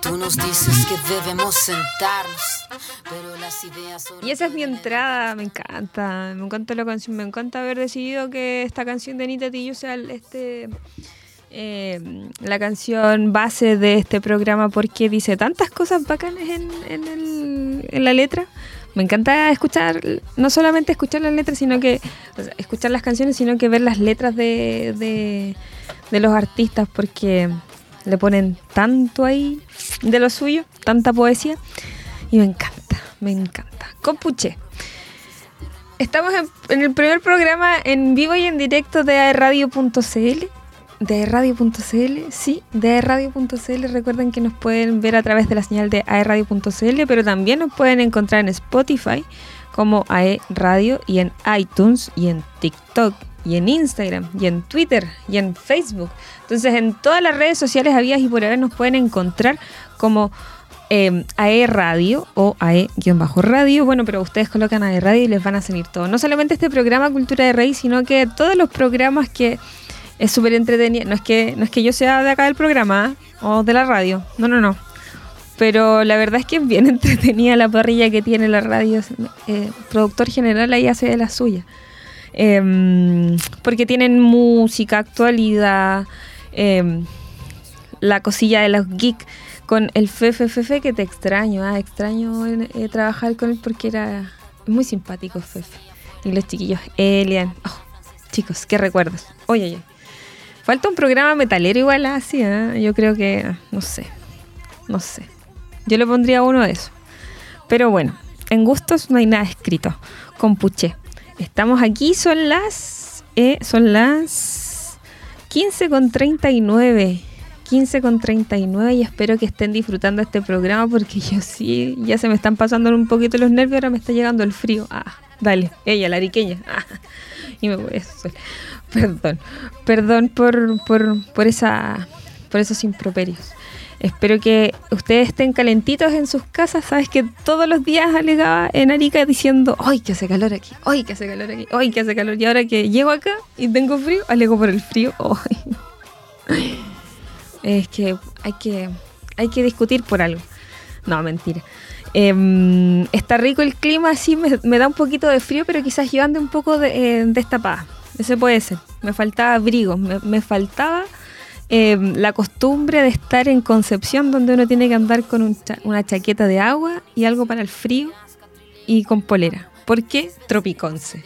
Tú nos dices que debemos sentarnos, pero las ideas Y esa es mi entrada, me encanta, me encanta la canción, me encanta haber decidido que esta canción de Anita Tillo sea este eh, la canción base de este programa porque dice tantas cosas bacanas en, en, el- en la letra. Me encanta escuchar, no solamente escuchar las letras, sino que o sea, escuchar las canciones, sino que ver las letras de, de, los artistas porque le ponen tanto ahí de lo suyo, tanta poesía. Y me encanta, me encanta. Compuche. Estamos en, en el primer programa en vivo y en directo de aerradio.cl. De aerradio.cl, sí, de aerradio.cl. Recuerden que nos pueden ver a través de la señal de aerradio.cl, pero también nos pueden encontrar en Spotify como AE Radio y en iTunes y en TikTok y en Instagram y en Twitter y en Facebook. Entonces en todas las redes sociales habidas y por haber nos pueden encontrar como eh, AE Radio o AE-radio. Bueno, pero ustedes colocan AE Radio y les van a salir todo. No solamente este programa Cultura de Rey, sino que todos los programas que es súper entretenido. No es que no es que yo sea de acá del programa ¿eh? o de la radio. No, no, no. Pero la verdad es que es bien entretenida la parrilla que tiene la radio. Eh, productor general ahí hace de la suya. Em, porque tienen música, actualidad, em, la cosilla de los geeks con el Fefe que te extraño, ah, extraño eh, trabajar con él porque era muy simpático Fefe. Y los chiquillos, Elian, oh, chicos, qué recuerdos. Oye, oye. Falta un programa metalero igual así, ¿eh? yo creo que, no sé, no sé. Yo le pondría uno de esos. Pero bueno, en gustos no hay nada escrito. Compuche. Estamos aquí, son las. eh, son las 15 con 39. 15 con 39 y espero que estén disfrutando este programa porque yo sí, ya se me están pasando un poquito los nervios, ahora me está llegando el frío. Ah, dale, ella, la ariqueña. Ah, y me voy a hacer- Perdón, perdón por, por, por, esa, por esos improperios. Espero que ustedes estén calentitos en sus casas. Sabes que todos los días alegaba en Arica diciendo, ¡ay, que hace calor aquí! ¡ay, que hace calor aquí! ¡ay, que hace calor! Y ahora que llego acá y tengo frío, alego por el frío. Es que hay que, hay que discutir por algo. No, mentira. Em, está rico el clima, sí, me, me da un poquito de frío, pero quizás yo ande un poco de, eh, destapada. Ese puede ser. Me faltaba abrigo, me, faltaba em, la costumbre de estar en Concepción, donde uno tiene que andar con un cha- una chaqueta de agua y algo para el frío y con polera. ¿Por qué? Tropiconce.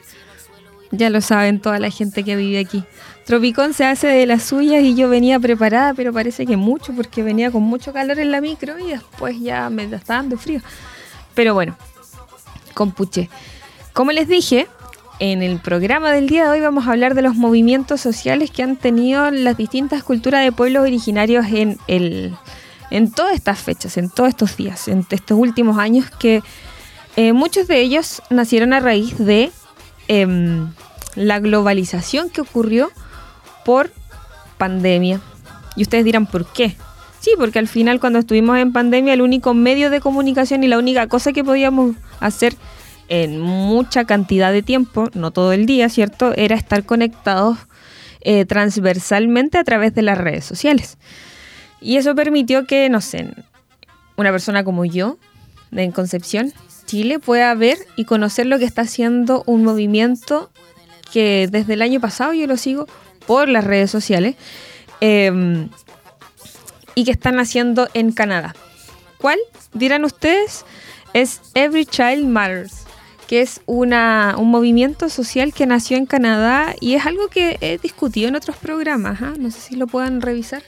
Ya lo saben toda la gente que vive aquí. Tropicón se hace de las suyas y yo venía preparada, pero parece que mucho, porque venía con mucho calor en la micro y después ya me está dando frío. Pero bueno, compuche. Como les dije, en el programa del día de hoy vamos a hablar de los movimientos sociales que han tenido las distintas culturas de pueblos originarios en, el, en todas estas fechas, en todos estos días, en estos últimos años, que eh, muchos de ellos nacieron a raíz de em, la globalización que ocurrió por pandemia. Y ustedes dirán, ¿por qué? Sí, porque al final cuando estuvimos en pandemia el único medio de comunicación y la única cosa que podíamos hacer en mucha cantidad de tiempo, no todo el día, ¿cierto? Era estar conectados eh, transversalmente a través de las redes sociales. Y eso permitió que, no sé, una persona como yo, en Concepción, Chile, pueda ver y conocer lo que está haciendo un movimiento que desde el año pasado yo lo sigo por las redes sociales eh, y que están haciendo en Canadá. ¿Cuál? Dirán ustedes, es Every Child Matters, que es una, un movimiento social que nació en Canadá y es algo que he discutido en otros programas. ¿ah? No sé si lo puedan revisar.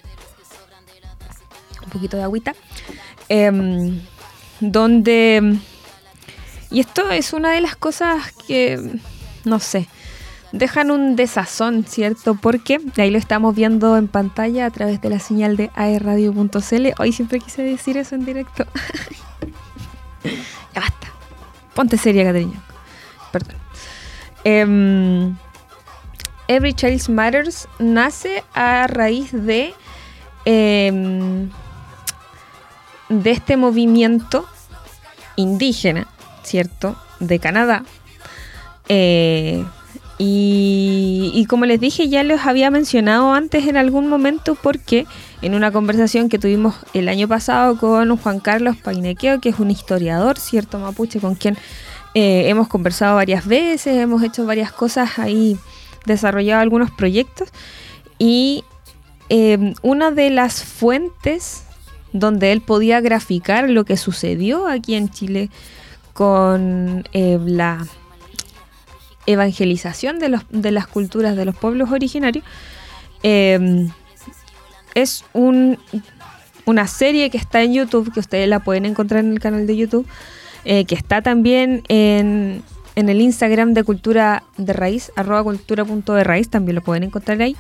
Un poquito de agüita. Em, donde... Y esto es una de las cosas que, no sé, dejan un desazón, ¿cierto? Porque ahí lo estamos viendo en pantalla a través de la señal de aerradio.cl. Hoy siempre quise decir eso en directo. ya basta. Ponte seria, Caterina. Perdón. Em, Every Child Matters nace a raíz de, em, de este movimiento indígena, ¿cierto? De Canadá. Eh, Y, como les dije, ya les había mencionado antes en algún momento porque en una conversación que tuvimos el año pasado con Juan Carlos Painequeo, que es un historiador, ¿cierto? Mapuche, con quien eh, hemos conversado varias veces, hemos hecho varias cosas ahí, desarrollado algunos proyectos. Y eh, una de las fuentes donde él podía graficar lo que sucedió aquí en Chile con eh, la evangelización de, los, de las culturas de los pueblos originarios, em, es un, una serie que está en YouTube, que ustedes la pueden encontrar en el canal de YouTube, eh, que está también en, en, el Instagram de Cultura de Raíz, arroba cultura punto de raíz, también lo pueden encontrar ahí.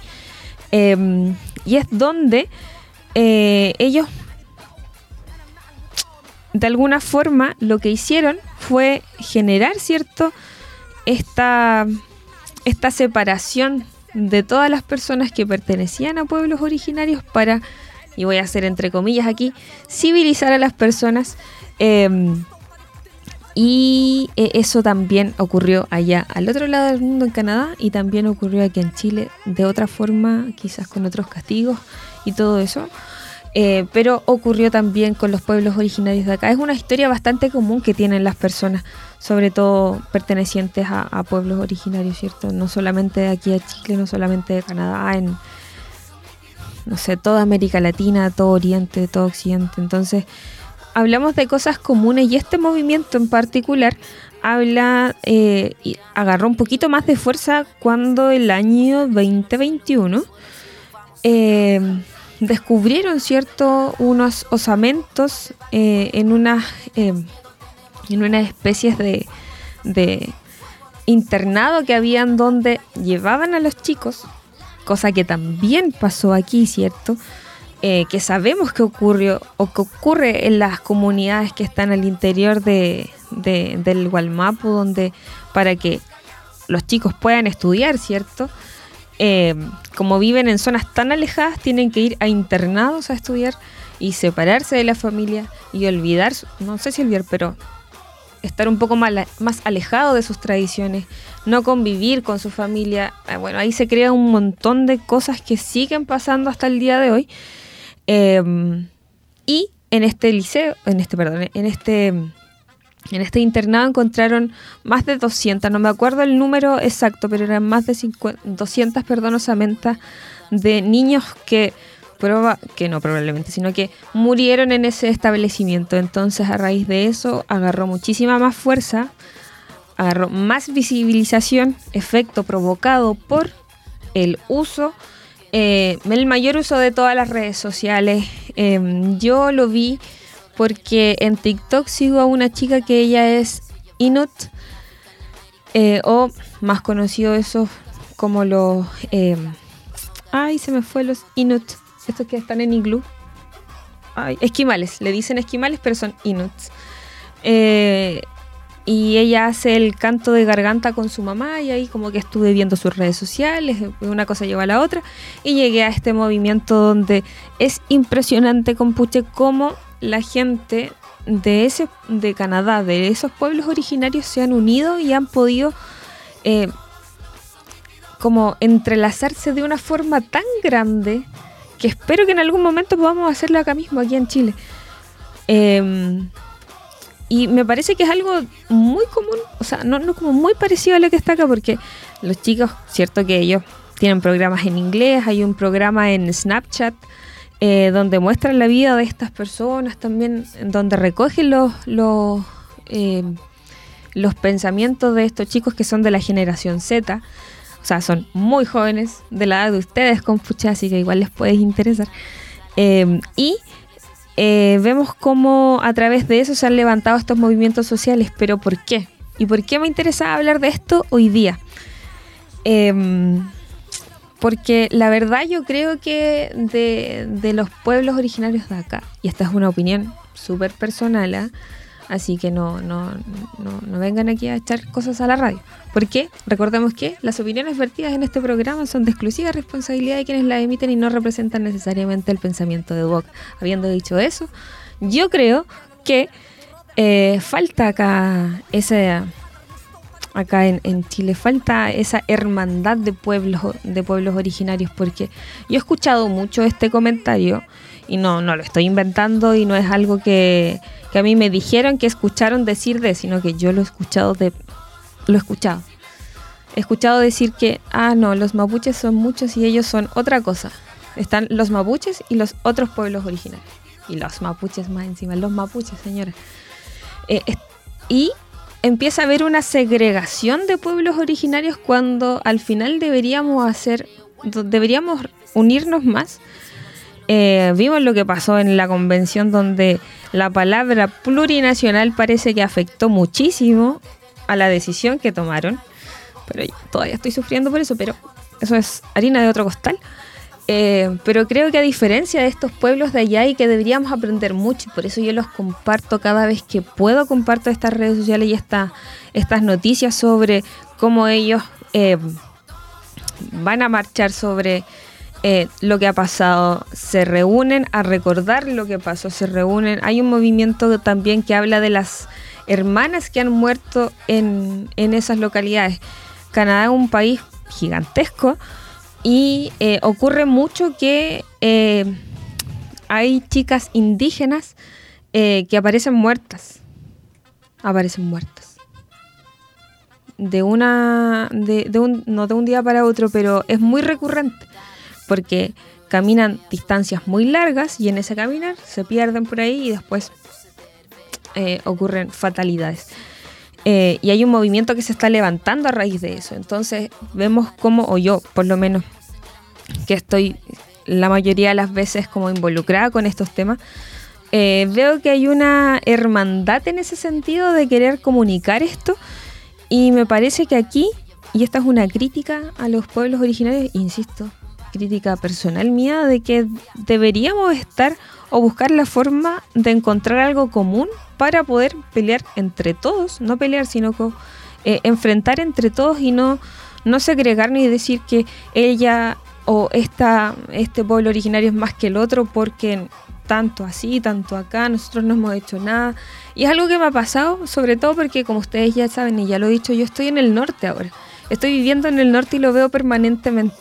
Em, y es donde eh, ellos, de alguna forma, lo que hicieron fue generar, ¿cierto? Esta, esta separación de todas las personas que pertenecían a pueblos originarios para, y voy a hacer entre comillas aquí, civilizar a las personas. Em, y eh, eso también ocurrió allá al otro lado del mundo en Canadá y también ocurrió aquí en Chile de otra forma, quizás con otros castigos y todo eso. Eh, pero ocurrió también con los pueblos originarios de acá. Es una historia bastante común que tienen las personas, sobre todo pertenecientes a, pueblos originarios, ¿cierto? No solamente de aquí a Chile, no solamente de Canadá, en, no sé, toda América Latina, todo Oriente, todo Occidente. Entonces, hablamos de cosas comunes y este movimiento en particular habla eh, y agarró un poquito más de fuerza cuando el año 2021 eh, descubrieron cierto unos osamentos eh, en unas eh, en unas especies de, de internado que habían donde llevaban a los chicos cosa que también pasó aquí cierto eh, que sabemos que ocurrió o que ocurre en las comunidades que están al interior de, del Gualmapu donde para que los chicos puedan estudiar cierto eh, como viven en zonas tan alejadas, tienen que ir a internados a estudiar y separarse de la familia y olvidar, no sé si olvidar, pero estar un poco más, alejado de sus tradiciones, no convivir con su familia. Ah, bueno, ahí se crea un montón de cosas que siguen pasando hasta el día de hoy. Em, y en este liceo, en este, perdón, en este en este internado encontraron más de 200, no me acuerdo el número exacto, pero eran más de 50, 200 perdón, de niños que, proba, que no probablemente, sino que murieron en ese establecimiento. Entonces a raíz de eso agarró muchísima más fuerza, agarró más visibilización, efecto provocado por el uso, eh, el mayor uso de todas las redes sociales. Em, yo lo vi porque en TikTok sigo a una chica que ella es Inut, eh, o más conocido eso como los... Eh, ay, se me fue los Inut, estos que están en iglú. Ay, esquimales, le dicen esquimales, pero son Inuts. Eh, y ella hace el canto de garganta con su mamá y ahí como que estuve viendo sus redes sociales, una cosa lleva a la otra y llegué a este movimiento donde es impresionante con Puche cómo la gente de ese de Canadá, de esos pueblos originarios se han unido y han podido eh, como entrelazarse de una forma tan grande que espero que en algún momento podamos hacerlo acá mismo, aquí en Chile. Em, y me parece que es algo muy común, o sea, no, no como muy parecido a lo que está acá, porque los chicos, cierto que ellos tienen programas en inglés, hay un programa en Snapchat eh, donde muestran la vida de estas personas también, donde recogen los, los, eh, los pensamientos de estos chicos que son de la generación Z. O sea, son muy jóvenes, de la edad de ustedes, con pucha, así que igual les puede interesar. Eh, y vemos cómo a través de eso se han levantado estos movimientos sociales. Pero ¿por qué? ¿Y por qué me interesa hablar de esto hoy día? Porque la verdad yo creo que de, los pueblos originarios de acá, y esta es una opinión súper personal, ¿ah? así que no, no, no, vengan aquí a echar cosas a la radio. Porque recordemos que las opiniones vertidas en este programa son de exclusiva responsabilidad de quienes las emiten y no representan necesariamente el pensamiento de Duoc. Habiendo dicho eso, yo creo que eh, falta acá ese acá en, en, Chile. Falta esa hermandad de pueblos, de pueblos originarios, porque yo he escuchado mucho este comentario y no, no lo estoy inventando y no es algo que, que a mí me dijeron que escucharon decir de, sino que yo lo he escuchado de, lo he escuchado. Escuchado decir que, ah, no, los mapuches son muchos y ellos son otra cosa. Están los mapuches y los otros pueblos originarios. Y los mapuches más encima, los mapuches, señora. Eh, y empieza a haber una segregación de pueblos originarios cuando al final deberíamos hacer, deberíamos unirnos más. Eh, vimos lo que pasó en la convención donde la palabra plurinacional parece que afectó muchísimo a la decisión que tomaron. Pero todavía estoy sufriendo por eso, pero eso es harina de otro costal. Eh, pero creo que a diferencia de estos pueblos de allá y que deberíamos aprender mucho, y por eso yo los comparto cada vez que puedo, comparto estas redes sociales y estas noticias sobre cómo ellos eh, van a marchar sobre eh, lo que ha pasado, se reúnen a recordar lo que pasó, se reúnen. Hay un movimiento también que habla de las hermanas que han muerto en, en esas localidades. Canadá es un país gigantesco y eh, ocurre mucho que eh, hay chicas indígenas eh, que aparecen muertas. Aparecen muertas. De una. De, un, no de un día para otro, pero es muy recurrente. Porque caminan distancias muy largas y en ese caminar se pierden por ahí y después ocurren fatalidades. Eh, y hay un movimiento que se está levantando a raíz de eso. Entonces vemos cómo, o yo por lo menos, que estoy la mayoría de las veces como involucrada con estos temas, eh, veo que hay una hermandad en ese sentido de querer comunicar esto y me parece que aquí, y esta es una crítica a los pueblos originarios, insisto, crítica personal mía, de que deberíamos estar o buscar la forma de encontrar algo común para poder pelear entre todos, no pelear, sino eh, enfrentar entre todos y no, no segregar ni decir que ella o esta, este pueblo originario es más que el otro porque tanto así, tanto acá, nosotros no hemos hecho nada. Y es algo que me ha pasado, sobre todo porque como ustedes ya saben y ya lo he dicho, yo estoy en el norte ahora. Estoy viviendo en el norte y lo veo permanentemente.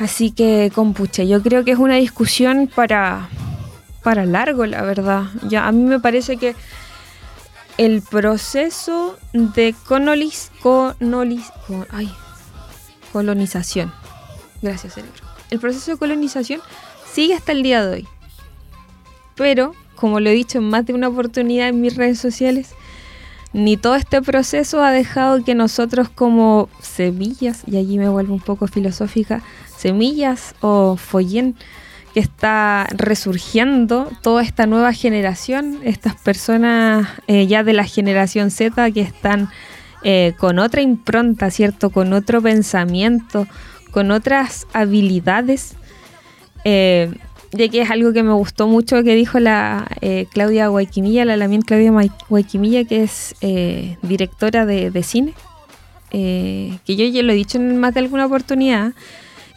Así que, compuche, yo creo que es una discusión para, para largo, la verdad. Ya, a mí me parece que el proceso de colonización. Gracias, cerebro. El proceso de colonización sigue hasta el día de hoy. Pero, como lo he dicho en más de una oportunidad en mis redes sociales, ni todo este proceso ha dejado que nosotros como semillas, y allí me vuelvo un poco filosófica, semillas o follén, que está resurgiendo toda esta nueva generación, estas personas eh, ya de la generación Z que están eh, con otra impronta, ¿cierto? Con otro pensamiento, con otras habilidades. Eh, de que es algo que me gustó mucho que dijo la Claudia Guayquimilla, la también Claudia Guayquimilla, que es directora de, cine, que yo ya lo he dicho en más de alguna oportunidad,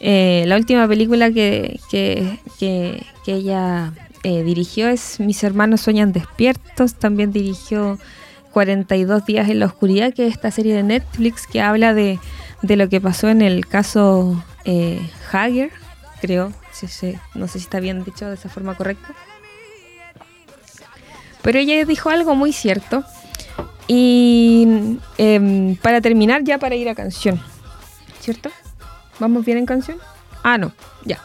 eh, la última película que, ella eh, dirigió es Mis hermanos sueñan despiertos. También dirigió 42 días en la oscuridad, que es esta serie de Netflix que habla de, lo que pasó en el caso eh, Hager, creo. no sé si está bien dicho de esa forma correcta. Pero ella dijo algo muy cierto. Y em, para terminar, ya para ir a canción, ¿cierto? ¿Vamos bien en canción? Ah, no, ya.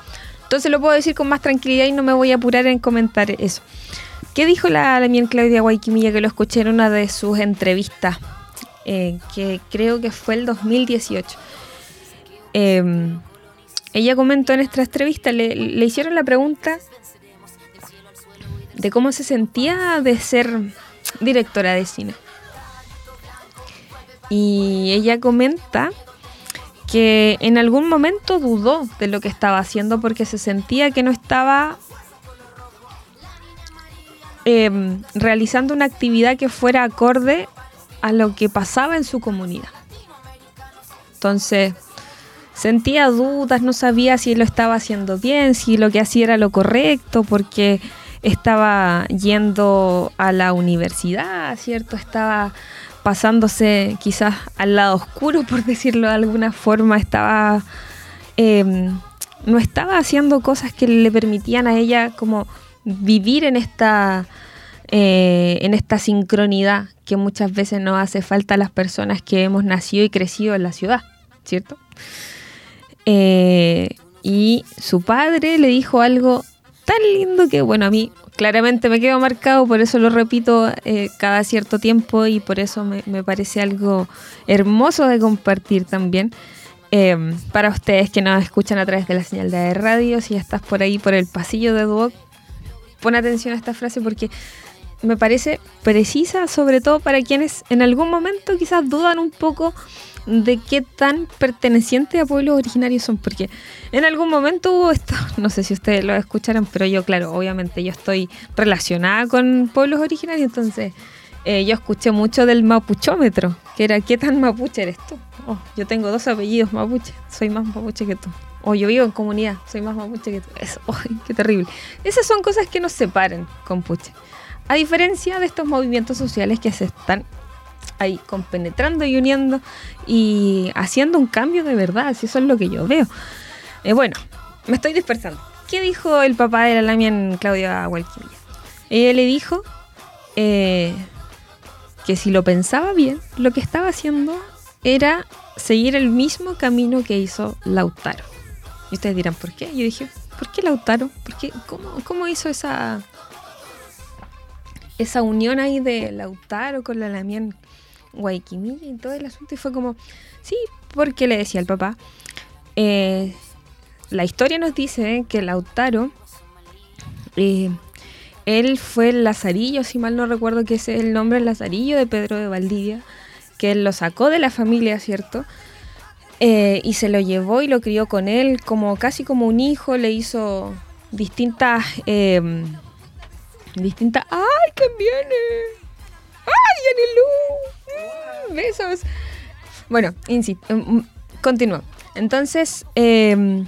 Entonces lo puedo decir con más tranquilidad y no me voy a apurar en comentar eso. ¿Qué dijo la, la Claudia Guayquimilla que lo escuché en una de sus entrevistas? Eh, que creo que fue el 2018. Em, ella comentó en esta entrevista, le, le hicieron la pregunta de cómo se sentía de ser directora de cine. Y ella comenta que en algún momento dudó de lo que estaba haciendo porque se sentía que no estaba em, realizando una actividad que fuera acorde a lo que pasaba en su comunidad. Entonces, sentía dudas, no sabía si lo estaba haciendo bien, si lo que hacía era lo correcto, porque estaba yendo a la universidad, ¿cierto? Estaba pasándose quizás al lado oscuro, por decirlo de alguna forma, estaba... Em, no estaba haciendo cosas que le permitían a ella como vivir en esta, eh, en esta sincronidad que muchas veces nos hace falta a las personas que hemos nacido y crecido en la ciudad, ¿cierto? Eh, y su padre le dijo algo tan lindo que, bueno, a mí claramente me quedo marcado, por eso lo repito eh, cada cierto tiempo y por eso me, parece algo hermoso de compartir también. Em, para ustedes que nos escuchan a través de la señal de radio, si estás por ahí por el pasillo de Duoc, pon atención a esta frase porque me parece precisa, sobre todo para quienes en algún momento quizás dudan un poco de qué tan pertenecientes a pueblos originarios son, porque en algún momento hubo esto, no sé si ustedes lo escucharon, pero yo, claro, obviamente yo estoy relacionada con pueblos originarios, entonces eh, yo escuché mucho del mapuchómetro, que era qué tan mapuche eres tú. Oh, yo tengo dos apellidos mapuche, soy más mapuche que tú. O yo vivo en comunidad, soy más mapuche que tú. Eso, qué terrible. Esas son cosas que nos separan con Puche. A diferencia de estos movimientos sociales que se están ahí compenetrando y uniendo y haciendo un cambio de verdad, si eso es lo que yo veo. Eh, bueno, me estoy dispersando. ¿Qué dijo el papá de la Lamia en Claudia Hualquilla? Ella le dijo eh, que si lo pensaba bien, lo que estaba haciendo era seguir el mismo camino que hizo Lautaro. Y ustedes dirán, ¿por qué? Yo dije, ¿por qué Lautaro? ¿Por qué? ¿Cómo, cómo hizo esa, esa unión ahí de Lautaro con la Lamien Guayquimilla y todo el asunto. Y fue como, sí, porque le decía al papá. Eh, la historia nos dice que Lautaro, eh, él fue el Lazarillo, si mal no recuerdo que ese es el nombre, el Lazarillo de Pedro de Valdivia, que él lo sacó de la familia, ¿cierto? Eh, y se lo llevó y lo crió con él como casi como un hijo, le hizo distintas... distintas... ¡Ay, quién viene! ¡Ay, Yanilú! Besos. Bueno, insisto, mm, mm, continúo. Entonces, em,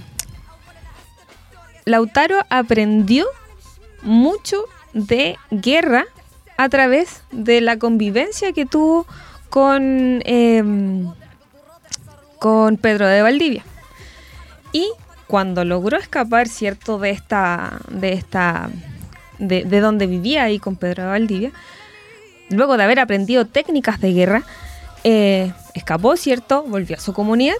Lautaro aprendió mucho de guerra a través de la convivencia que tuvo con, em, con Pedro de Valdivia. Y cuando logró escapar, ¿cierto?, de esta, de esta, de, de donde vivía ahí con Pedro de Valdivia, luego de haber aprendido técnicas de guerra, eh, escapó, ¿cierto? Volvió a su comunidad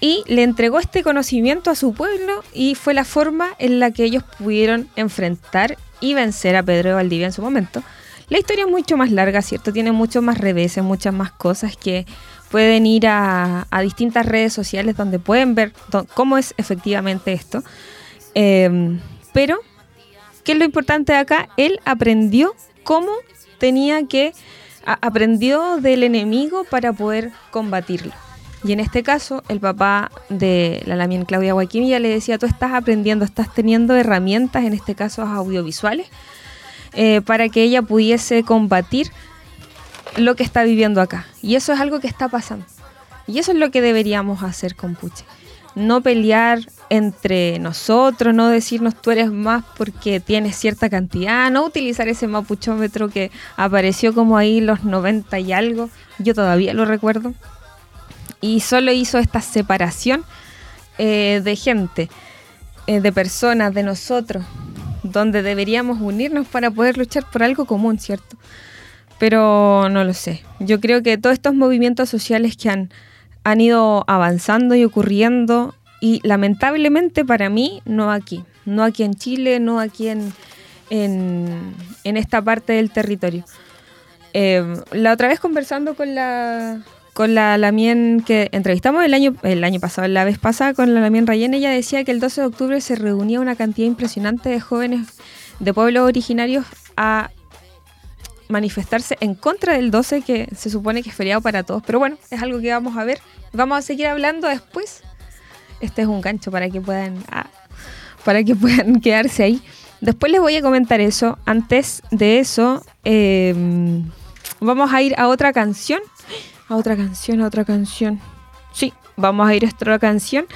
y le entregó este conocimiento a su pueblo y fue la forma en la que ellos pudieron enfrentar y vencer a Pedro de Valdivia en su momento. La historia es mucho más larga, ¿cierto? Tiene muchos más reveses, muchas más cosas que pueden ir a, distintas redes sociales donde pueden ver cómo es efectivamente esto. Em, pero, ¿qué es lo importante de acá? Él aprendió cómo tenía que aprendió del enemigo para poder combatirlo. Y en este caso, el papá de la Lamien Claudia Guaquimilla le decía, tú estás aprendiendo, estás teniendo herramientas, en este caso audiovisuales, eh, para que ella pudiese combatir lo que está viviendo acá. Y eso es algo que está pasando. Y eso es lo que deberíamos hacer con Puche. No pelear entre nosotros, no decirnos tú eres más porque tienes cierta cantidad, no utilizar ese mapuchómetro que apareció como ahí los 90 y algo, yo todavía lo recuerdo, y solo hizo esta separación eh, de gente, eh, de personas, de nosotros, donde deberíamos unirnos para poder luchar por algo común, ¿cierto? Pero no lo sé. Yo creo que todos estos movimientos sociales que han, han ido avanzando y ocurriendo y lamentablemente para mí, no aquí. No aquí en Chile, no aquí en, en, esta parte del territorio. Eh, la otra vez conversando con la con la Lamien que entrevistamos el año, el año pasado, la vez pasada con la Lamien Rayen, ella decía que el 12 de octubre se reunía una cantidad impresionante de jóvenes de pueblos originarios a manifestarse en contra del 12, que se supone que es feriado para todos. Pero bueno, es algo que vamos a ver. Vamos a seguir hablando después este es un gancho para que puedan, ah, para que puedan quedarse ahí. Después les voy a comentar eso. Antes de eso, em, vamos a ir a otra canción. A otra canción, a otra canción. Sí, vamos a ir a otra canción.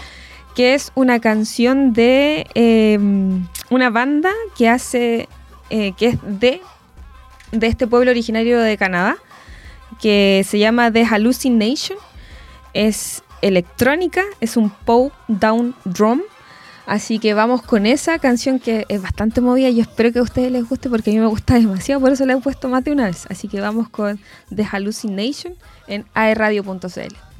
Que es una canción de em, una banda que hace. Eh, que es de, de este pueblo originario de Canadá. que se llama The Hallucination. Es electrónica, es un Pow Down Drum. Así que vamos con esa canción que es bastante movida y espero que a ustedes les guste porque a mí me gusta demasiado, por eso la he puesto más de una vez. Así que vamos con The Hallucination en aerradio.cl.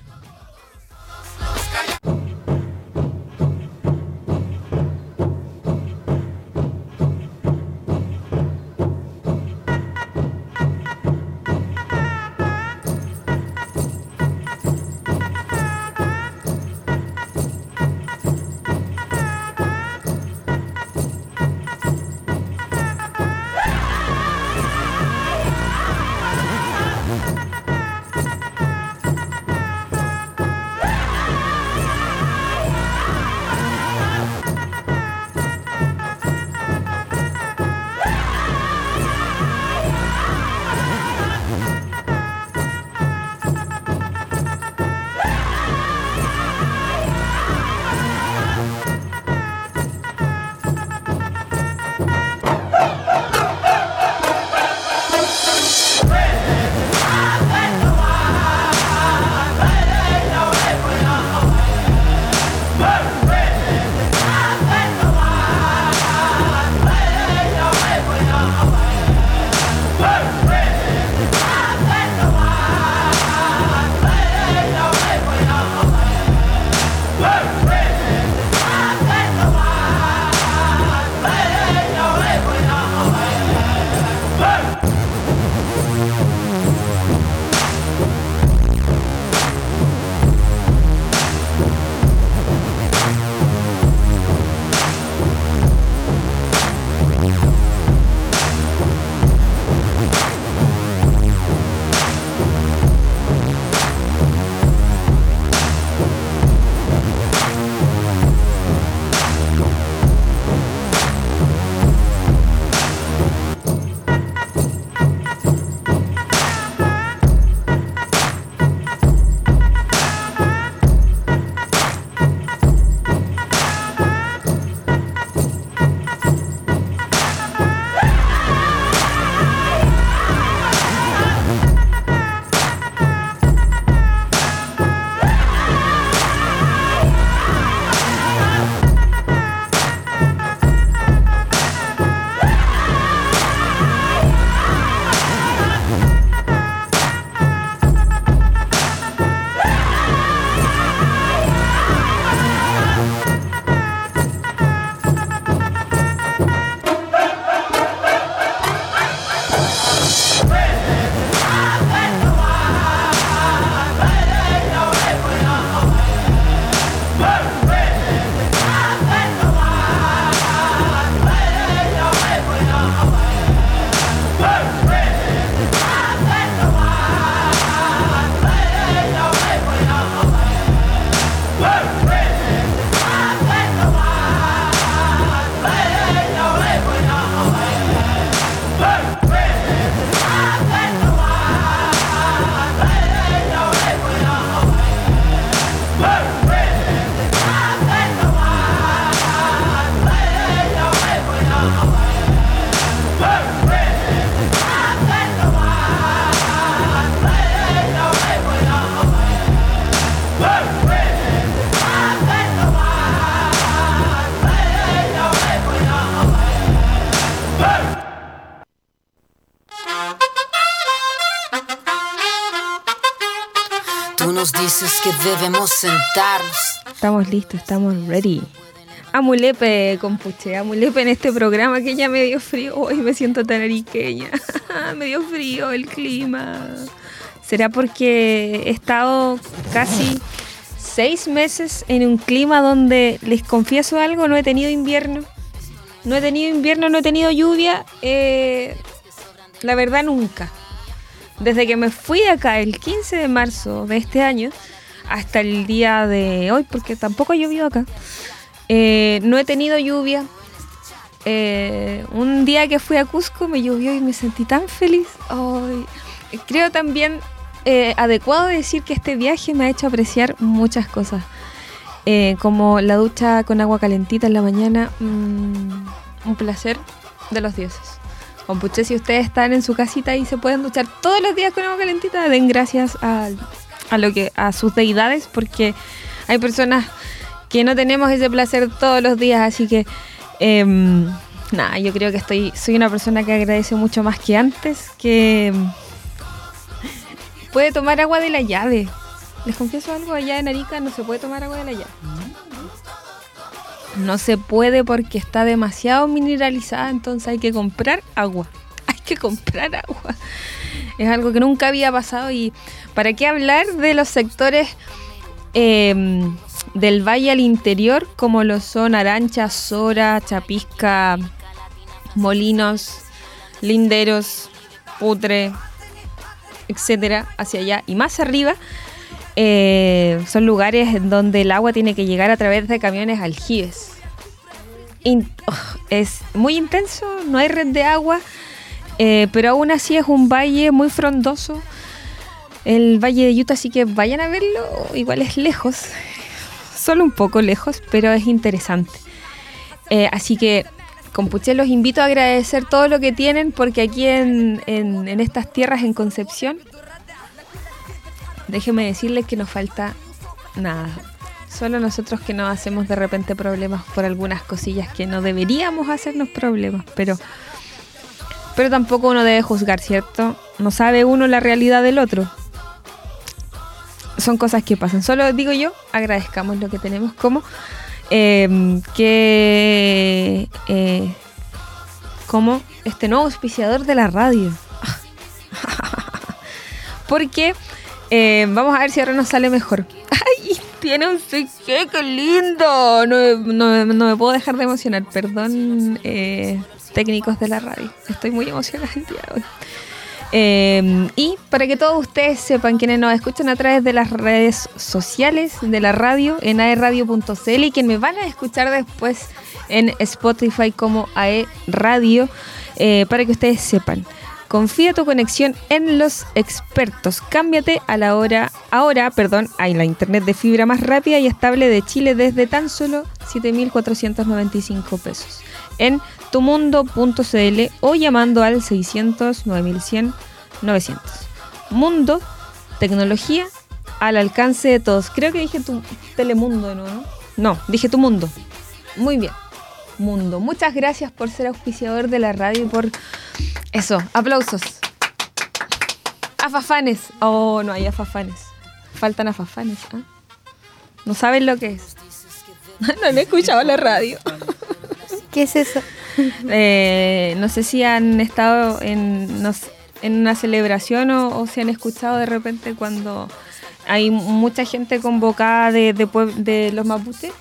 Estamos listos, estamos ready. Amulepe, compuche, amulepe en este programa que ya me dio frío. Hoy me siento tan ariqueña. me dio frío el clima. ¿Será porque he estado casi seis meses en un clima donde, les confieso algo, no he tenido invierno? No he tenido invierno, no he tenido lluvia. Eh, la verdad, nunca. Desde que me fui acá el 15 de marzo de este año, hasta el día de hoy, porque tampoco ha llovido acá. Eh, no he tenido lluvia. Eh, un día que fui a Cusco me llovió y me sentí tan feliz. creo también eh, adecuado decir que este viaje me ha hecho apreciar muchas cosas. como la ducha con agua calentita en la mañana, mm, un placer de los dioses. Compuche, si ustedes están en su casita y se pueden duchar todos los días con agua calentita, den gracias a, a sus deidades, porque hay personas que no tenemos ese placer todos los días, así que em, nada, yo creo que estoy, soy una persona que agradece mucho más que antes, que em, puede tomar agua de la llave. Les confieso algo, allá en Arica no se puede tomar agua de la llave. No se puede porque está demasiado mineralizada, entonces hay que comprar agua. Hay que comprar agua. Es algo que nunca había pasado y para qué hablar de los sectores em, del valle al interior como lo son Arancha, Sora, Chapisca, Molinos, Linderos, Putre, etcétera, hacia allá y más arriba. eh, son lugares donde el agua tiene que llegar a través de camiones aljibes. In- oh, es muy intenso, no hay red de agua, eh, pero aún así es un valle muy frondoso. El valle de Utah, así que vayan a verlo, igual es lejos, solo un poco lejos, pero es interesante. Eh, así que, Compuche, los invito a agradecer todo lo que tienen, porque aquí en, en- estas tierras en Concepción, déjeme decirles que nos falta nada. Solo nosotros que nos hacemos de repente problemas por algunas cosillas que no deberíamos hacernos problemas, pero, pero tampoco uno debe juzgar, ¿cierto? No sabe uno la realidad del otro. Son cosas que pasan. Solo digo yo, agradezcamos lo que tenemos como eh, que eh, como este nuevo auspiciador de la radio. Porque eh, vamos a ver si ahora nos sale mejor. ¡Ay! Tiene un CG, qué lindo. No, no- no me puedo dejar de emocionar. Perdón, técnicos de la radio. Estoy muy emocionada el hoy. Eh, y para que todos ustedes sepan, quienes nos escuchan a través de las redes sociales de la radio, en aeradio.cl y quienes me van a escuchar después en Spotify como AE Radio, eh, para que ustedes sepan. Confía tu conexión en los expertos. Cámbiate a la hora, ahora, perdón, a la internet de fibra más rápida y estable de Chile desde tan solo 7.495 pesos. En tumundo.cl o llamando al 600 9100 900. Mundo, tecnología al alcance de todos. Creo que dije tu Telemundo de nuevo, ¿no? No, dije tu mundo. Muy bien. Mundo. Muchas gracias por ser auspiciador de la radio y por eso. Aplausos. Afafanes. Oh, no hay afafanes. Faltan afafanes. ¿ah? No saben lo que es. no le he escuchado la radio. ¿Qué es eso? Eh, no sé si han estado en, no sé, en una celebración o, o si han escuchado de repente cuando hay mucha gente convocada de, de, los mapuches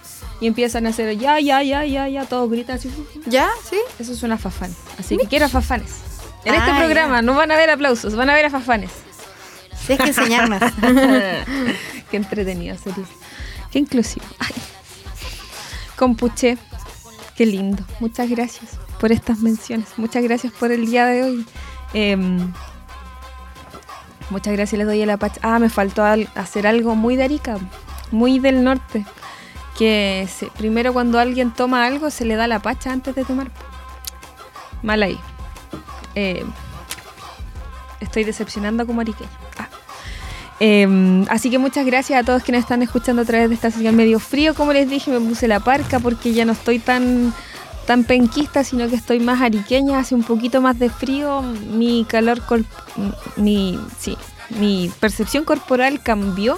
y empiezan a hacer ya, ya, ya, ya, ya, todos gritan así. ¿Ya? ¿Sí? Eso es una fafán. Así que quiero afafanes. En este Ah, programa ya. no van a ver aplausos, van a ver afafanes. Tienes que enseñarnos. Qué entretenido sería. Qué inclusivo. Ay. Compuche, qué lindo. Muchas gracias por estas menciones. Muchas gracias por el día de hoy. Em, muchas gracias les doy a la Pacha. Ah, me faltó al- hacer algo muy de Arica, muy del norte. Que primero cuando alguien toma algo se le da la pacha antes de tomar. Mal ahí. Eh, estoy decepcionando como ariqueña. Eh, así que muchas gracias a todos quienes están escuchando a través de esta señal medio frío. Como les dije, me puse la parca porque ya no estoy tan, tan penquista, sino que estoy más ariqueña, hace un poquito más de frío. Mi calor, mi, sí, mi percepción corporal cambió.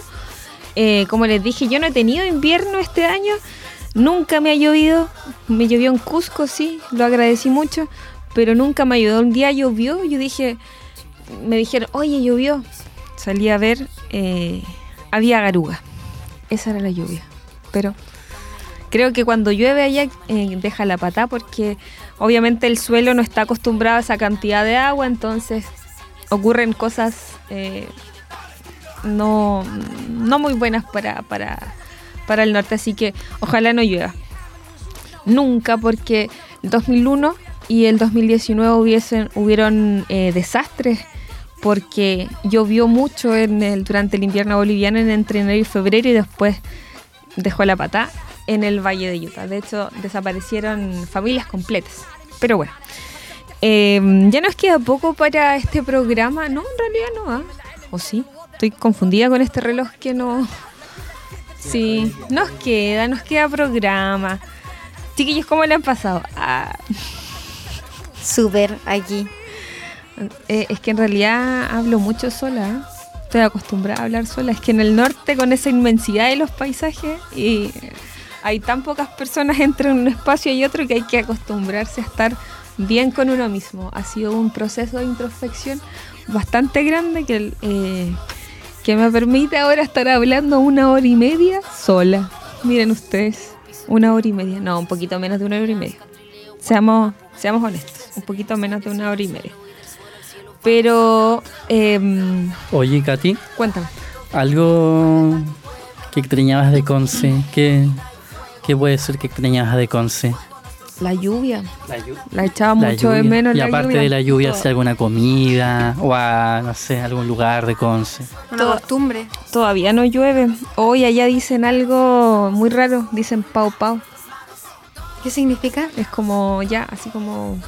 Eh, como les dije, yo no he tenido invierno este año. Nunca me ha llovido. Me llovió en Cusco, sí, lo agradecí mucho. Pero nunca me ayudó. Un día llovió, yo dije, me dijeron, oye, llovió. Salí a ver, eh, había garuga. Esa era la lluvia. Pero creo que cuando llueve allá eh, deja la pata porque obviamente el suelo no está acostumbrado a esa cantidad de agua, entonces ocurren cosas eh, no, no muy buenas para, para, para el norte. Así que ojalá no llueva. Nunca porque el 2001 y el 2019 hubiesen, hubieron eh, desastres porque llovió mucho en el, durante el invierno boliviano en entre enero y febrero y después dejó la pata en el Valle de Utah. De hecho, desaparecieron familias completas. Pero bueno. Eh, ya nos queda poco para este programa. No, en realidad no. ¿ah? ¿O sí? Estoy confundida con este reloj que no. Sí, nos queda, nos queda programa. Chiquillos, ¿cómo le han pasado? Ah, Súper aquí. Eh, es que en realidad hablo mucho sola. Estoy acostumbrada a hablar sola. Es que en el norte, con esa inmensidad de los paisajes, y hay tan pocas personas entre un espacio y otro que hay que acostumbrarse a estar bien con uno mismo. Ha sido un proceso de introspección bastante grande que, eh, que me permite ahora estar hablando una hora y media sola. Miren ustedes, una hora y media. No, un poquito menos de una hora y media. Seamos, seamos honestos, un poquito menos de una hora y media. Pero, em, Oye, Katy, cuéntame. algo que extrañabas de Conce. ¿Qué, qué puede ser que extrañabas de Conce? La lluvia. La lluvia. La echaba mucho de menos Y la aparte lluvia. de la lluvia, hacer alguna comida o a, no sé, algún lugar de Conce. Una costumbre. Todavía no llueve. Hoy allá dicen algo muy raro. Dicen pau pau. ¿Qué significa? Es como ya, así como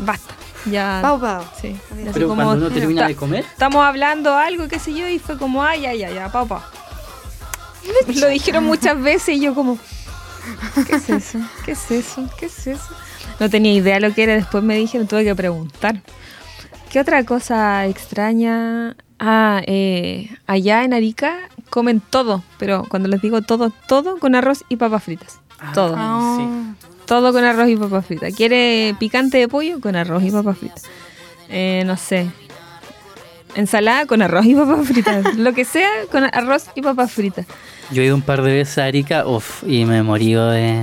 basta. Ya. Pau, pau. Sí. Así Pero como, cuando uno termina "Ta- de comer, Estamos hablando algo, qué sé yo, y fue como, ay, ay, ay, ya, pau pau. Lo dijeron muchas veces y yo como, ¿qué es eso? ¿Qué es eso? ¿Qué es eso? No tenía idea lo que era, después me dijeron, tuve que preguntar. ¿Qué otra cosa extraña? Ah, eh, allá en Arica comen todo, pero cuando les digo todo, todo con arroz y papas fritas. Todo. Ah. sí. Todo con arroz y papas fritas. ¿Quiere picante de pollo? Con arroz y papas fritas. Eh, no sé. Ensalada con arroz y papas fritas. Lo que sea con arroz y papas fritas. yo he ido un par de veces a Arica uf, y me morido de,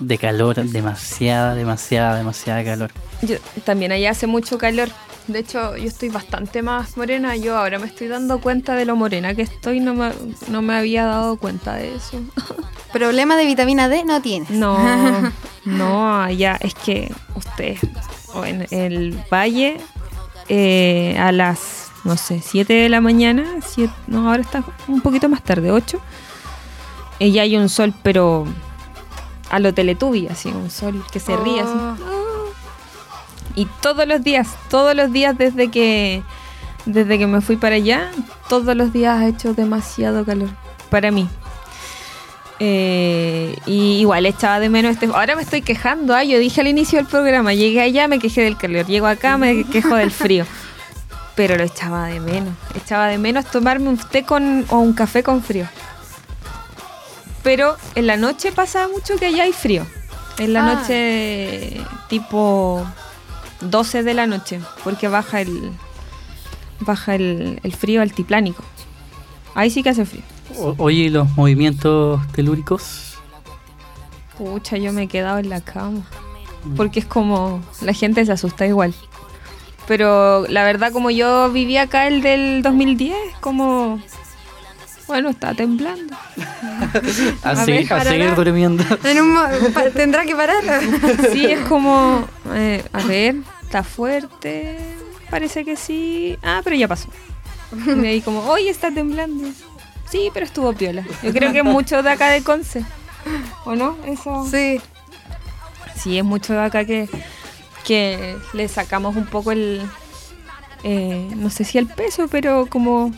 de calor, demasiada, demasiada, demasiada calor. Yo, también allá hace mucho calor. De hecho, yo estoy bastante más morena. Yo ahora me estoy dando cuenta de lo morena que estoy. No me, no me había dado cuenta de eso. Problema de vitamina D no tienes. No, no, allá es que usted, o en el valle, eh, a las, no sé, 7 de la mañana, siete- no, ahora está un poquito más tarde, 8, y ya hay un sol, pero a lo Teletubby, así, un sol que se ríe así. Oh. Y todos los días, todos los días desde que desde que me fui para allá, todos los días ha hecho demasiado calor para mí. Eh, y igual echaba de menos este. Ahora me estoy quejando. ah, yo dije al inicio del programa, llegué allá, me quejé del calor. Llego acá, me quejo del frío. Pero lo echaba de menos. Echaba de menos tomarme un té con, o un café con frío. Pero en la noche pasa mucho que allá hay frío. En la Ah. noche tipo 12 de la noche, porque baja el baja el, el frío altiplánico. Ahí sí que hace frío. O- oye, ¿y los movimientos telúricos. Pucha, yo me he quedado en la cama. Porque es como, la gente se asusta igual. Pero la verdad, como yo viví acá el del 2010, como, bueno, está temblando. A, A ver, seguir durmiendo. En un tendrá que parar. Sí, es como, eh, a ver, está fuerte, parece que sí. Ah, pero ya pasó. Y ahí como, hoy está temblando. Sí, pero estuvo piola. Yo creo que es mucho de acá de Conce. ¿O no? Eso. Sí. Sí, es mucho de acá que, que le sacamos un poco el. eh, no sé si el peso, pero como.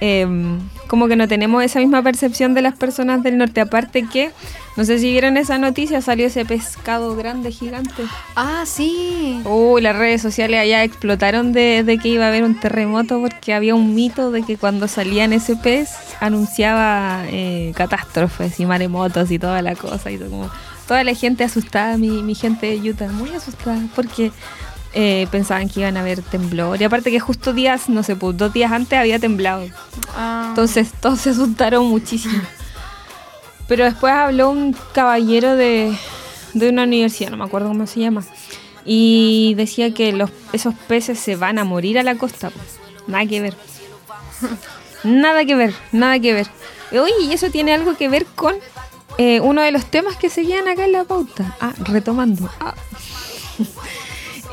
Em, como que no tenemos esa misma percepción de las personas del norte. Aparte que, no sé si vieron esa noticia, salió ese pescado grande, gigante. Ah, sí. Uy, las redes sociales allá explotaron de, de que iba a haber un terremoto porque había un mito de que cuando salían ese pez anunciaba eh, catástrofes y maremotos y toda la cosa. Y todo como, toda la gente asustada, mi, mi gente de Utah, muy asustada porque eh, pensaban que iban a haber temblor. Y aparte que justo días, no sé, pues dos días antes había temblado. Ah. Entonces todos se asustaron muchísimo. Pero después habló un caballero de, de una universidad, no me acuerdo cómo se llama, y decía que los, esos peces se van a morir a la costa. Nada que ver. Nada que ver, nada que ver. Oye, y eso tiene algo que ver con eh, uno de los temas que seguían acá en la pauta. Ah, retomando. Ah.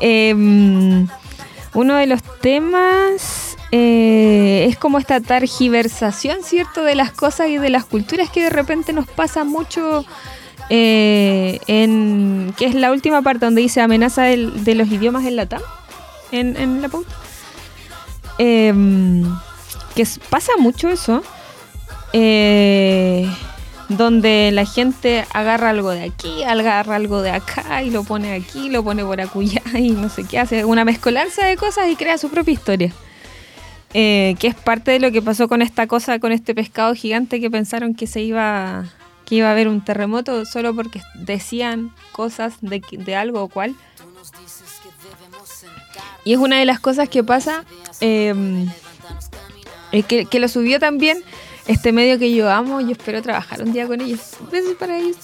Em, uno de los temas eh, es como esta targiversación, ¿cierto? De las cosas y de las culturas que de repente nos pasa mucho eh, en que es la última parte donde dice amenaza del- de los idiomas en la en, en la pauta. Em, que pasa mucho eso, eh, donde la gente agarra algo de aquí, agarra algo de acá y lo pone aquí, lo pone por acullá y no sé qué, hace una mezcolanza de cosas y crea su propia historia. Eh, que es parte de lo que pasó con esta cosa, con este pescado gigante que pensaron que se iba, que iba a haber un terremoto solo porque decían cosas de, algo o cual. Y es una de las cosas que pasa, eh, que lo subió también este medio que yo amo, yo espero trabajar un día con ellos. Besos para ellos,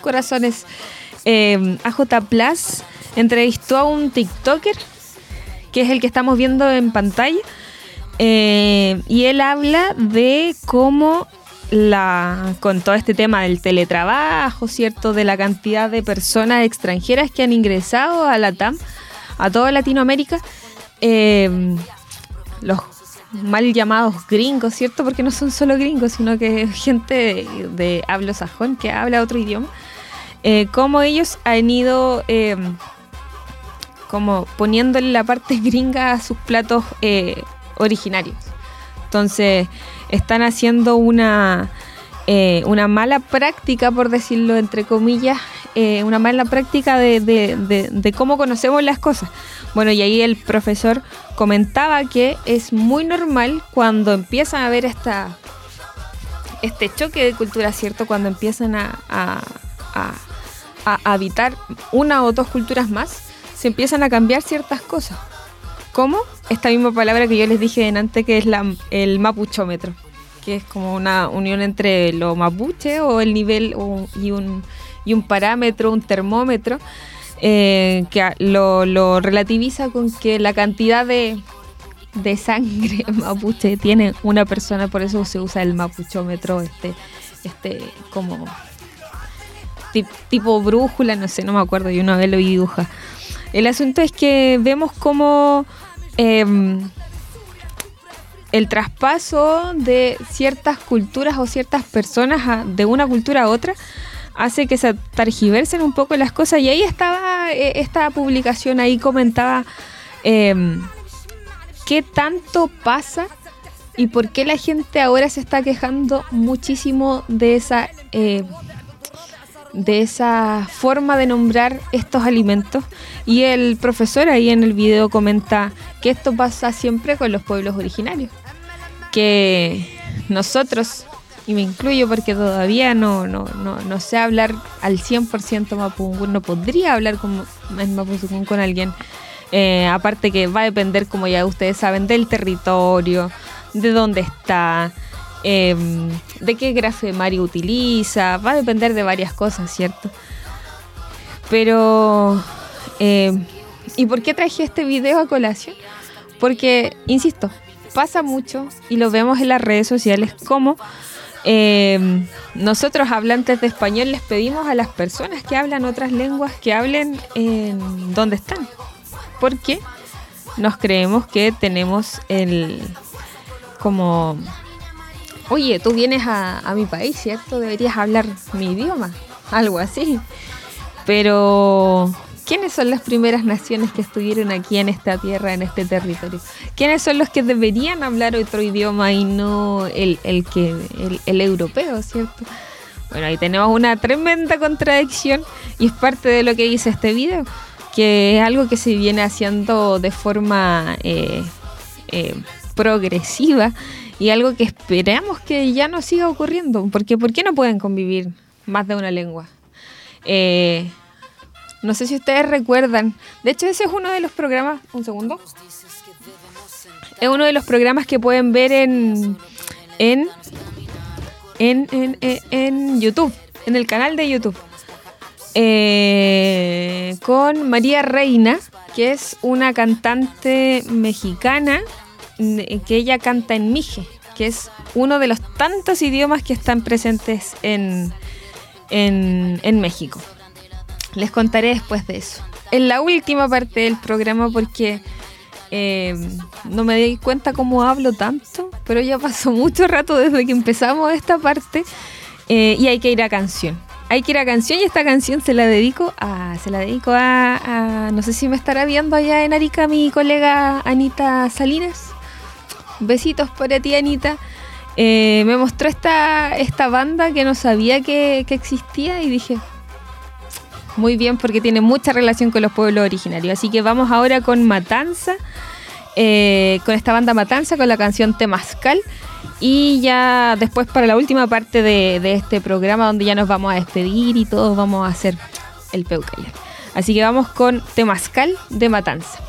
corazones. Eh, AJ Plus entrevistó a un TikToker, que es el que estamos viendo en pantalla, eh, y él habla de cómo la con todo este tema del teletrabajo, ¿cierto? De la cantidad de personas extranjeras que han ingresado a la TAM, a toda Latinoamérica, eh, los mal llamados gringos, ¿cierto? Porque no son solo gringos, sino que gente de, de hablo sajón que habla otro idioma. Eh, cómo ellos han ido eh, como poniéndole la parte gringa a sus platos eh, originarios. Entonces, están haciendo una, eh, una mala práctica, por decirlo entre comillas, eh, una mala práctica de, de- de- cómo conocemos las cosas. Bueno, y ahí el profesor comentaba que es muy normal cuando empiezan a ver esta, este choque de cultura, ¿cierto? Cuando empiezan a, a- a- habitar una o dos culturas más, se empiezan a cambiar ciertas cosas. ¿Cómo? Esta misma palabra que yo les dije antes, que es la, el mapuchómetro, que es como una unión entre lo mapuche o el nivel y, un, y un parámetro, un termómetro, eh, que lo, relativiza con que la cantidad de, de sangre mapuche tiene una persona, por eso se usa el mapuchómetro, este, este como tip- tipo brújula, no sé, no me acuerdo, yo una vez lo vi dibujar. El asunto es que vemos como em, el traspaso de ciertas culturas o ciertas personas de una cultura a otra hace que se targiversen un poco las cosas. Y ahí estaba eh, esta publicación, ahí comentaba em, qué tanto pasa y por qué la gente ahora se está quejando muchísimo de esa... eh, de esa forma de nombrar estos alimentos y el profesor ahí en el video comenta que esto pasa siempre con los pueblos originarios que nosotros y me incluyo porque todavía no, no, no, no sé hablar al 100% mapudungun, no podría hablar con, en mapudungun con alguien eh, aparte que va a depender como ya ustedes saben del territorio de dónde está eh, de qué grafemario utiliza, va a depender de varias cosas, ¿cierto? Pero, eh, ¿y por qué traje este video a colación? Porque, insisto, pasa mucho y lo vemos en las redes sociales como eh, nosotros hablantes de español les pedimos a las personas que hablan otras lenguas que hablen en donde están. Porque nos creemos que tenemos el como oye, tú vienes a, a mi país, ¿cierto? Deberías hablar mi idioma, algo así. Pero, ¿quiénes son las primeras naciones que estuvieron aquí en esta tierra, en este territorio? ¿Quiénes son los que deberían hablar otro idioma y no el, el que, el, europeo, ¿cierto? Bueno, ahí tenemos una tremenda contradicción y es parte de lo que dice este video, que es algo que se viene haciendo de forma eh, eh, progresiva y algo que esperamos que ya no siga ocurriendo, porque ¿por qué no pueden convivir más de una lengua? Eh, no sé si ustedes recuerdan, de hecho ese es uno de los programas, un segundo, es uno de los programas que pueden ver en, en, en, en, en- YouTube, en el canal de YouTube, Eh, con María Reina, que es una cantante mexicana n- que ella canta en Mije, que es uno de los tantos idiomas que están presentes en, en, en México. Les contaré después de eso. En la última parte del programa porque eh, no me di cuenta cómo hablo tanto, pero ya pasó mucho rato desde que empezamos esta parte eh, y hay que ir a canción. hay que ir a canción y esta canción se la dedico a, se la dedico a, no sé si me estará viendo allá en Arica mi colega Anita Salinas. Besitos para ti, Anita. Eh, me mostró esta, esta banda que no sabía que, que existía y dije, muy bien porque tiene mucha relación con los pueblos originarios. Así que vamos ahora con Matanza, eh, con esta banda Matanza, con la canción Temazcal. Y ya después para la última parte de, este programa donde ya nos vamos a despedir y todos vamos a hacer el Peucayar. Así que vamos con Temazcal de Matanza.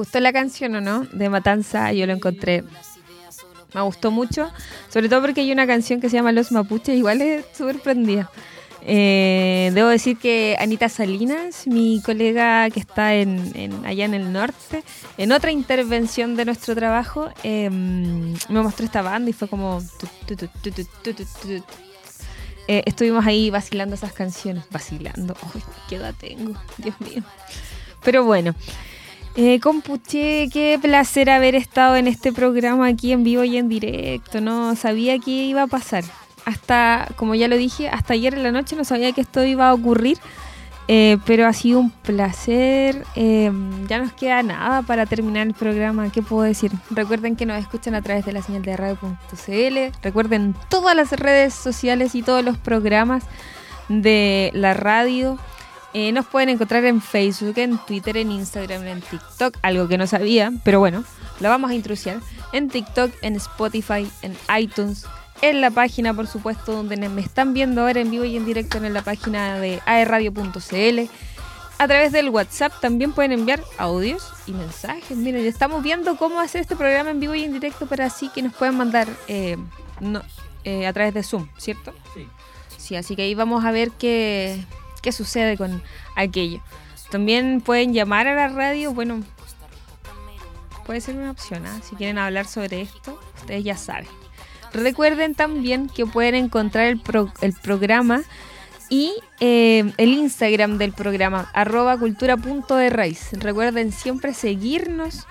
Gustó la canción o no? De Matanza, yo lo encontré Me gustó mucho, sobre todo porque hay una canción que se llama Los Mapuches, igual es súper prendida. Eh, debo decir que Anita Salinas, mi colega que está en, allá en el norte, en otra intervención de nuestro trabajo, eh, me mostró esta banda y fue como... tu, tu, tu, tu, tu, tu, tu, tu. Estuvimos ahí vacilando esas canciones. Vacilando. Ay, ¿Qué edad tengo? Dios mío. Pero bueno. Eh, compuché, qué placer haber estado en este programa aquí en vivo y en directo. No sabía qué iba a pasar. Hasta, como ya lo dije, hasta ayer en la noche no sabía que esto iba a ocurrir. Eh, pero ha sido un placer. Eh, ya nos queda nada para terminar el programa. ¿Qué puedo decir? Recuerden que nos escuchan a través de la señal de radio.cl. Recuerden todas las redes sociales y todos los programas de la radio. Eh, nos pueden encontrar en Facebook, en Twitter, en Instagram, en TikTok, algo que no sabía, pero bueno, lo vamos a introducir. En TikTok, en Spotify, en iTunes, en la página, por supuesto, donde me están viendo ahora en vivo y en directo en la página de aerradio.cl. A través del WhatsApp también pueden enviar audios y mensajes. Miren, ya estamos viendo cómo hacer este programa en vivo y en directo para así que nos puedan mandar eh, no- eh, a través de Zoom, ¿cierto? Sí. Sí, así que ahí vamos a ver qué, qué sucede con aquello. También pueden llamar a la radio, bueno, puede ser una opción, ¿ah? si quieren hablar sobre esto, ustedes ya saben. Recuerden también que pueden encontrar el, pro- el programa y eh, el Instagram del programa, arroba cultura.de Recuerden siempre seguirnos.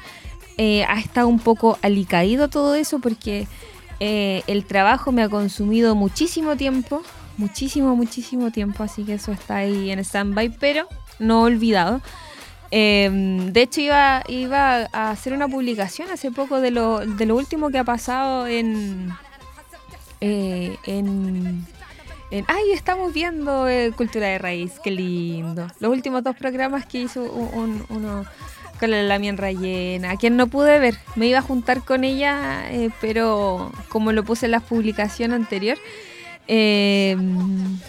Eh, ha estado un poco alicaído todo eso porque eh, el trabajo me ha consumido muchísimo tiempo, muchísimo, muchísimo tiempo, así que eso está ahí en stand-by, pero no olvidado. Eh, de hecho, iba, iba a hacer una publicación hace poco de lo, de lo último que ha pasado en, eh, en, en- Ay, estamos viendo eh, Cultura de Raíz, qué lindo. Los últimos dos programas que hizo un- un- uno con la Lamien Rayena, a quien no pude ver. Me iba a juntar con ella, eh, pero como lo puse en la publicación anterior, eh,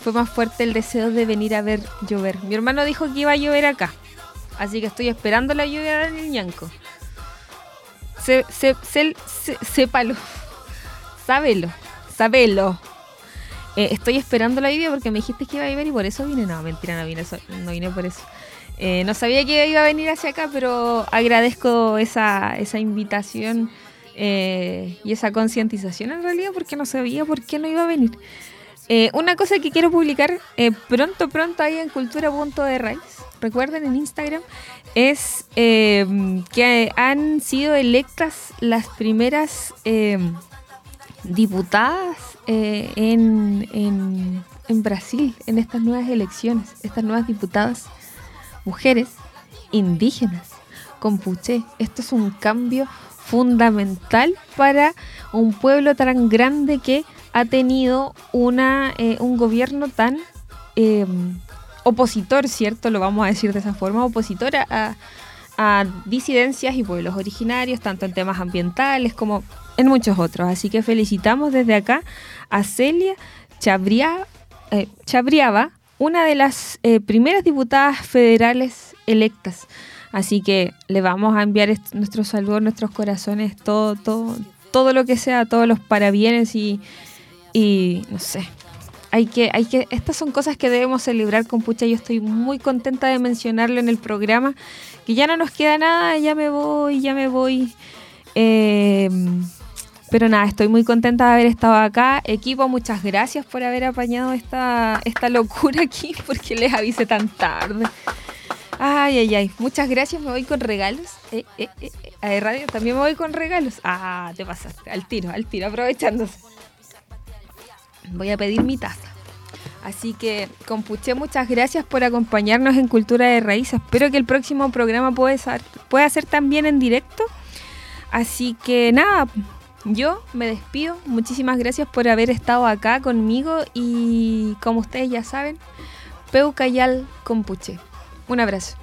fue más fuerte el deseo de venir a ver llover. Mi hermano dijo que iba a llover acá, así que estoy esperando la lluvia en el Ñanco. Se, sépalo, sábelo, sábelo. Eh, estoy esperando la lluvia porque me dijiste que iba a llover y por eso vine. No, mentira, no vine, no vine por eso. Eh, no sabía que iba a venir hacia acá, pero agradezco esa, esa invitación eh, y esa concientización en realidad porque no sabía por qué no iba a venir. Eh, una cosa que quiero publicar eh, pronto, pronto ahí en cultura.de recuerden en Instagram, es eh, que han sido electas las primeras eh, diputadas eh, en, en, en Brasil en estas nuevas elecciones, estas nuevas diputadas mujeres indígenas, compuché. Esto es un cambio fundamental para un pueblo tan grande que ha tenido una, eh, un gobierno tan eh, opositor, ¿cierto? Lo vamos a decir de esa forma, opositor a, disidencias y pueblos originarios, tanto en temas ambientales como en muchos otros. Así que felicitamos desde acá a Celia eh, Chabriaba, una de las eh, primeras diputadas federales electas. Así que le vamos a enviar est- nuestros saludos, nuestros corazones, todo, todo, todo lo que sea, todos los parabienes y, y no sé. Hay que, hay que, estas son cosas que debemos celebrar con Pucha. Yo estoy muy contenta de mencionarlo en el programa. Que ya no nos queda nada, ya me voy, ya me voy. Eh, pero nada, estoy muy contenta de haber estado acá. Equipo, muchas gracias por haber apañado esta, esta locura aquí, porque les avisé tan tarde. Ay, ay, ay. Muchas gracias, me voy con regalos. Eh, eh, eh, eh, a radio también me voy con regalos. Ah, te pasaste. Al tiro, al tiro, aprovechándose. Voy a pedir mi taza. Así que, Compuche, muchas gracias por acompañarnos en Cultura de Raíz. Espero que el próximo programa pueda ser, pueda ser también en directo. Así que nada, yo me despido. Muchísimas gracias por haber estado acá conmigo y como ustedes ya saben, Peucayal Compuche. Un abrazo.